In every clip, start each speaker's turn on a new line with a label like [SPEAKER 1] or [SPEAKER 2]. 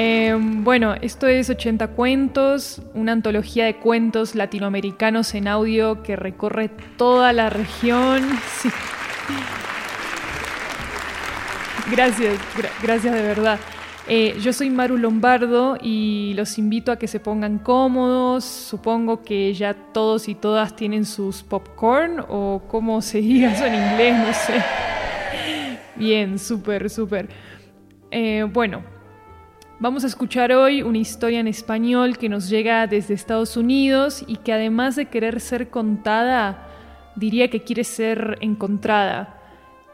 [SPEAKER 1] Em, bueno, esto es 80 cuentos, una antología de cuentos latinoamericanos en audio que recorre toda la región. Gracias, gracias de verdad. Eh, yo soy Maru Lombardo y los invito a que se pongan cómodos. Supongo que ya todos y todas tienen sus popcorn o cómo se diga eso en inglés, no sé. Bien, súper, súper. Eh, bueno, Vamos a escuchar hoy una historia en español que nos llega desde Estados Unidos y que además de querer ser contada, diría que quiere ser encontrada.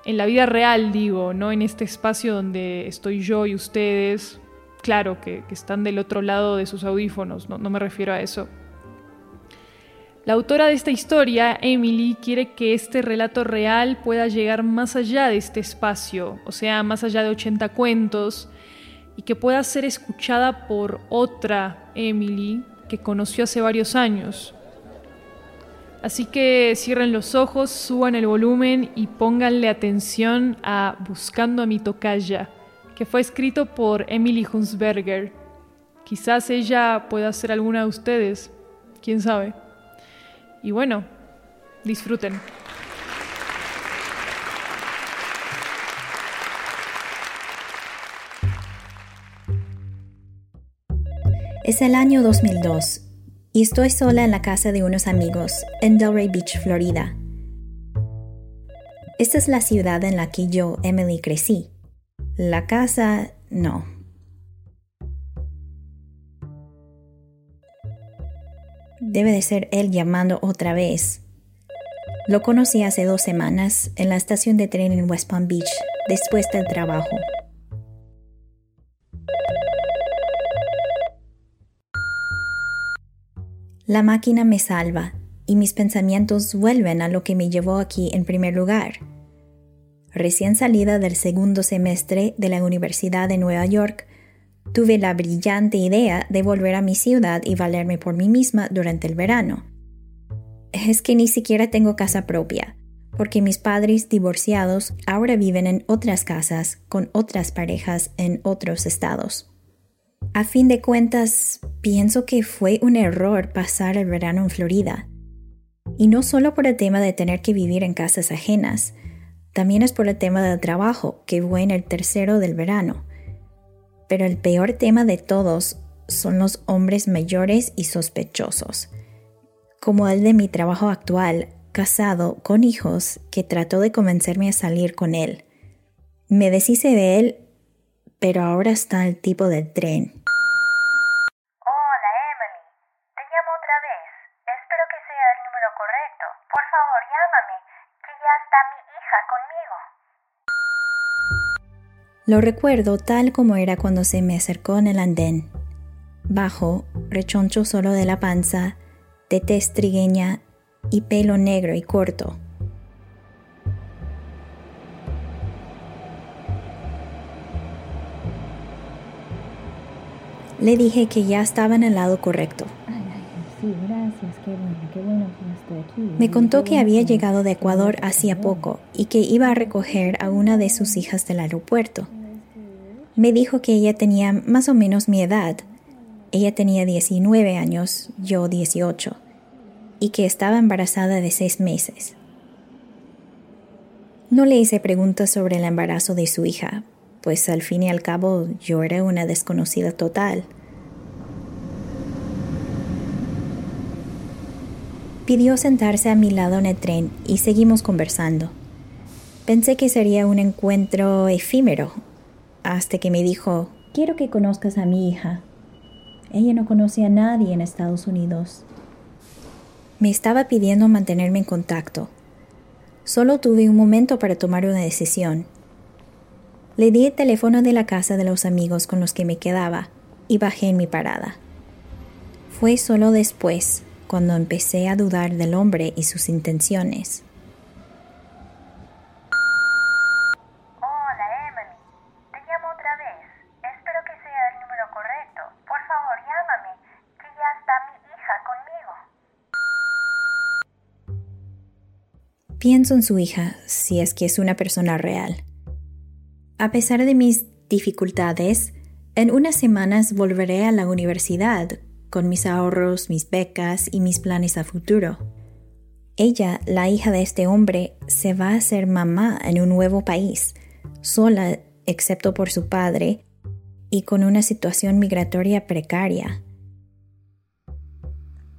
[SPEAKER 1] En la vida real, digo, no en este espacio donde estoy yo y ustedes, claro, que, están del otro lado de sus audífonos, no, no me refiero a eso. La autora de esta historia, Emily, quiere que este relato real pueda llegar más allá de este espacio, o sea, más allá de 80 cuentos, y que pueda ser escuchada por otra Emily que conoció hace varios años. Así que cierren los ojos, suban el volumen y pónganle atención a Buscando a mi tocaya, que fue escrito por Emily Hunsberger. Quizás ella pueda ser alguna de ustedes, quién sabe. Y bueno, disfruten.
[SPEAKER 2] Es el año 2002 y estoy sola en la casa de unos amigos en Delray Beach, Florida. Esta es la ciudad en la que yo, Emily, crecí. La casa, no. Debe de ser él llamando otra vez. Lo conocí hace dos semanas en la estación de tren en West Palm Beach, después del trabajo. La máquina me salva y mis pensamientos vuelven a lo que me llevó aquí en primer lugar. Recién salida del segundo semestre de la Universidad de Nueva York, tuve la brillante idea de volver a mi ciudad y valerme por mí misma durante el verano. Es que ni siquiera tengo casa propia, porque mis padres divorciados ahora viven en otras casas con otras parejas en otros estados. A fin de cuentas, pienso que fue un error pasar el verano en Florida. Y no solo por el tema de tener que vivir en casas ajenas, también es por el tema del trabajo, que fue en el tercero del verano. Pero el peor tema de todos son los hombres mayores y sospechosos, como el de mi trabajo actual, casado, con hijos, que trató de convencerme a salir con él. Me deshice de él, pero ahora está el tipo del tren. Lo recuerdo tal como era cuando se me acercó en el andén. Bajo, rechoncho solo de la panza, de tez trigueña y pelo negro y corto. Le dije que ya estaba en el lado correcto. Me contó que había llegado de Ecuador hacía poco y que iba a recoger a una de sus hijas del aeropuerto. Me dijo que ella tenía más o menos mi edad. Ella tenía 19 años, yo 18, y que estaba embarazada de seis meses. No le hice preguntas sobre el embarazo de su hija, pues al fin y al cabo yo era una desconocida total. Pidió sentarse a mi lado en el tren y seguimos conversando. Pensé que sería un encuentro efímero, hasta que me dijo, quiero que conozcas a mi hija. Ella no conoce a nadie en Estados Unidos. Me estaba pidiendo mantenerme en contacto. Solo tuve un momento para tomar una decisión. Le di el teléfono de la casa de los amigos con los que me quedaba y bajé en mi parada. Fue solo después cuando empecé a dudar del hombre y sus intenciones.
[SPEAKER 3] Hola Emily, te llamo otra vez. Espero que sea el número correcto. Por favor, llámame, que ya está mi hija
[SPEAKER 2] conmigo. Pienso en su hija, si es que es una persona real. A pesar de mis dificultades, en unas semanas volveré a la universidad con mis ahorros, mis becas y mis planes a futuro. Ella, la hija de este hombre, se va a hacer mamá en un nuevo país, sola excepto por su padre y con una situación migratoria precaria.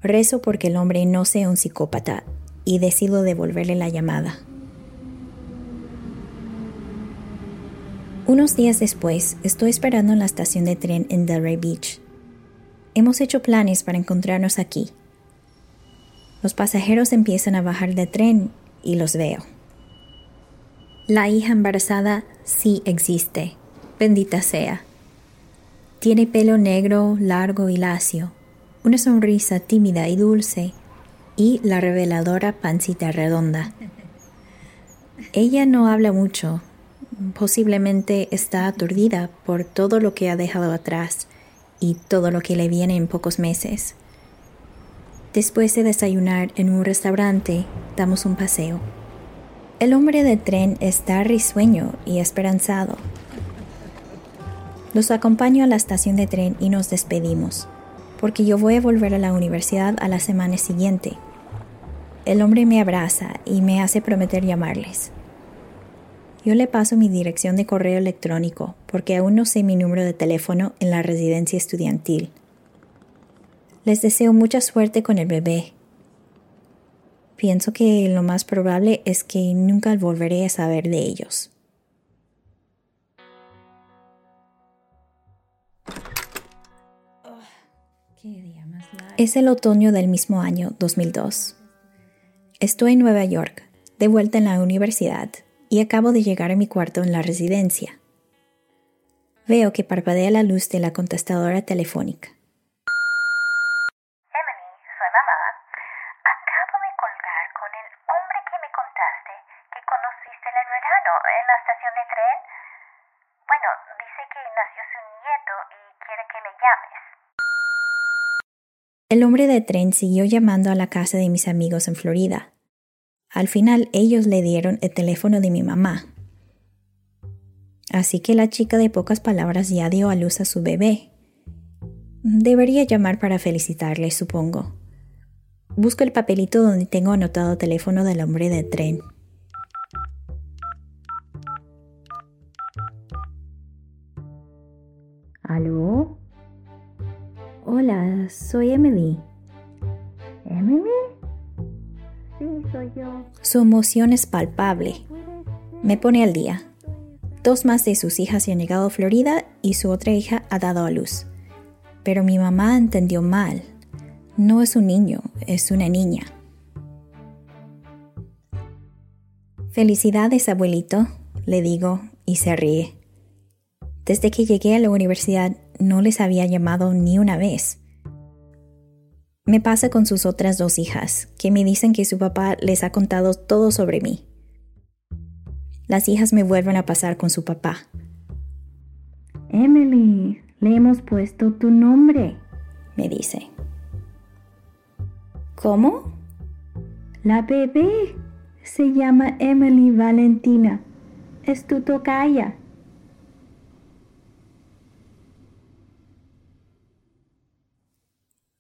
[SPEAKER 2] Rezo porque el hombre no sea un psicópata y decido devolverle la llamada. Unos días después, estoy esperando en la estación de tren en Delray Beach. Hemos hecho planes para encontrarnos aquí. Los pasajeros empiezan a bajar del tren y los veo. La hija embarazada sí existe, bendita sea. Tiene pelo negro, largo y lacio, una sonrisa tímida y dulce y la reveladora pancita redonda. Ella no habla mucho, Posiblemente está aturdida por todo lo que ha dejado atrás y todo lo que le viene en pocos meses. Después de desayunar en un restaurante, damos un paseo. El hombre del tren está risueño y esperanzado. Los acompaño a la estación de tren y nos despedimos, porque yo voy a volver a la universidad a la semana siguiente. El hombre me abraza y me hace prometer llamarles. Yo le paso mi dirección de correo electrónico porque aún no sé mi número de teléfono en la residencia estudiantil. Les deseo mucha suerte con el bebé. Pienso que lo más probable es que nunca volveré a saber de ellos. Es el otoño del mismo año, 2002. Estoy en Nueva York, de vuelta en la universidad y acabo de llegar a mi cuarto en la residencia. Veo que parpadea la luz de la contestadora telefónica.
[SPEAKER 3] Emily, soy mamá. Acabo de colgar con el hombre que me contaste que conociste en el verano en la estación de tren. Bueno, dice que nació su nieto y quiere que le llames.
[SPEAKER 2] El hombre de tren siguió llamando a la casa de mis amigos en Florida, al final ellos le dieron el teléfono de mi mamá. Así que la chica de pocas palabras ya dio a luz a su bebé. Debería llamar para felicitarle, supongo. Busco el papelito donde tengo anotado el teléfono del hombre de tren. ¿Aló? Hola, soy Emily.
[SPEAKER 3] ¿Emily?
[SPEAKER 2] Su emoción es palpable. Me pone al día. Dos más de sus hijas han llegado a Florida y su otra hija ha dado a luz. Pero mi mamá entendió mal. No es un niño, es una niña. Felicidades, abuelito, le digo y se ríe. Desde que llegué a la universidad no les había llamado ni una vez. Me pasa con sus otras dos hijas, que me dicen que su papá les ha contado todo sobre mí. Las hijas me vuelven a pasar con su papá.
[SPEAKER 4] Emily, le hemos puesto tu nombre,
[SPEAKER 2] me dice. ¿Cómo?
[SPEAKER 4] La bebé se llama Emily Valentina. Es tu tocaya.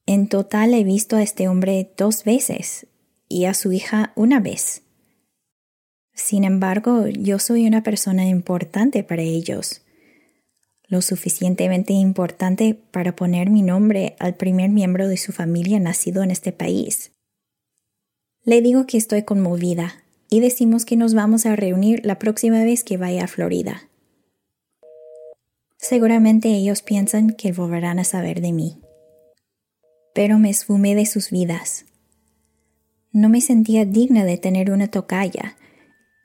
[SPEAKER 2] En total he visto a este hombre dos veces y a su hija una vez. Sin embargo, yo soy una persona importante para ellos, lo suficientemente importante para poner mi nombre al primer miembro de su familia nacido en este país. Le digo que estoy conmovida y decimos que nos vamos a reunir la próxima vez que vaya a Florida. Seguramente ellos piensan que volverán a saber de mí. Pero me esfumé de sus vidas. No me sentía digna de tener una tocaya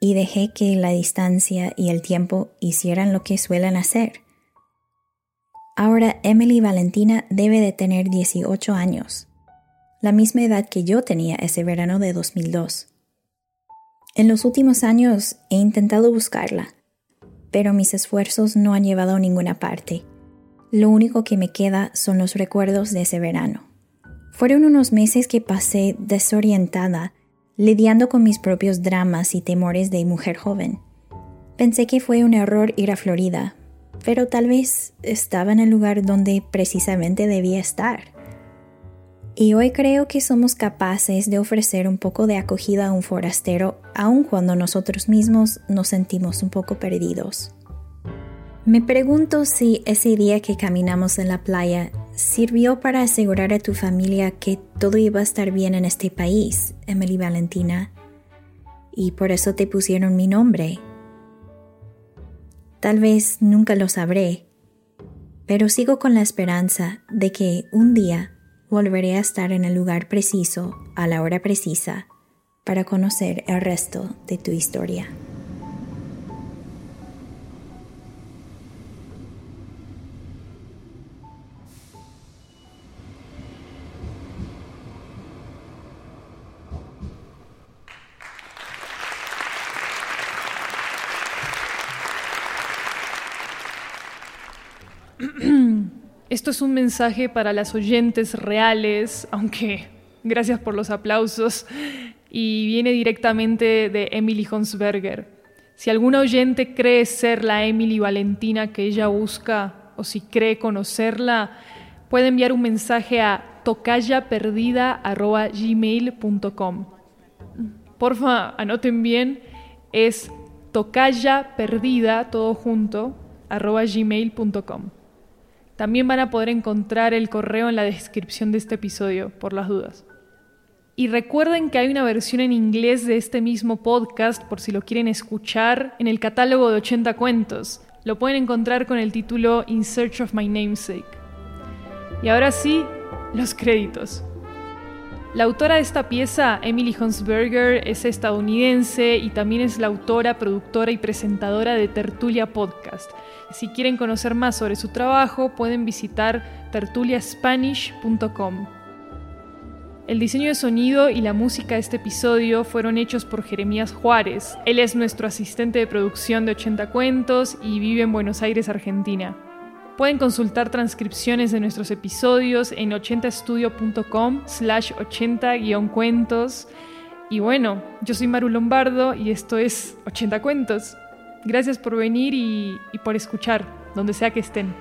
[SPEAKER 2] y dejé que la distancia y el tiempo hicieran lo que suelen hacer. Ahora Emily Valentina debe de tener 18 años, la misma edad que yo tenía ese verano de 2002. En los últimos años he intentado buscarla, pero mis esfuerzos no han llevado a ninguna parte. Lo único que me queda son los recuerdos de ese verano. Fueron unos meses que pasé desorientada, lidiando con mis propios dramas y temores de mujer joven. Pensé que fue un error ir a Florida, pero tal vez estaba en el lugar donde precisamente debía estar. Y hoy creo que somos capaces de ofrecer un poco de acogida a un forastero, aun cuando nosotros mismos nos sentimos un poco perdidos. Me pregunto si ese día que caminamos en la playa sirvió para asegurar a tu familia que todo iba a estar bien en este país, Emily Valentina, y por eso te pusieron mi nombre. Tal vez nunca lo sabré, pero sigo con la esperanza de que un día volveré a estar en el lugar preciso, a la hora precisa, para conocer el resto de tu historia.
[SPEAKER 1] Un mensaje para las oyentes reales, aunque gracias por los aplausos, y viene directamente de Emily Honsberger. Si alguna oyente cree ser la Emily Valentina que ella busca, o si cree conocerla, puede enviar un mensaje a tocayaperdida.gmail.com. Porfa, anoten bien, es tocayaperdida, todo junto, arroba gmail.com. También van a poder encontrar el correo en la descripción de este episodio, por las dudas. Y recuerden que hay una versión en inglés de este mismo podcast, por si lo quieren escuchar, en el catálogo de 80 cuentos. Lo pueden encontrar con el título In Search of My Namesake. Y ahora sí, los créditos. La autora de esta pieza, Emily Hunsberger, es estadounidense y también es la autora, productora y presentadora de Tertulia Podcast. Si quieren conocer más sobre su trabajo, pueden visitar tertuliaspanish.com. El diseño de sonido y la música de este episodio fueron hechos por Jeremías Juárez. Él es nuestro asistente de producción de 80 cuentos y vive en Buenos Aires, Argentina. Pueden consultar transcripciones de nuestros episodios en 80estudio.com slash 80-cuentos. Y bueno, yo soy Maru Lombardo y esto es 80 cuentos. Gracias por venir y, y por escuchar, donde sea que estén.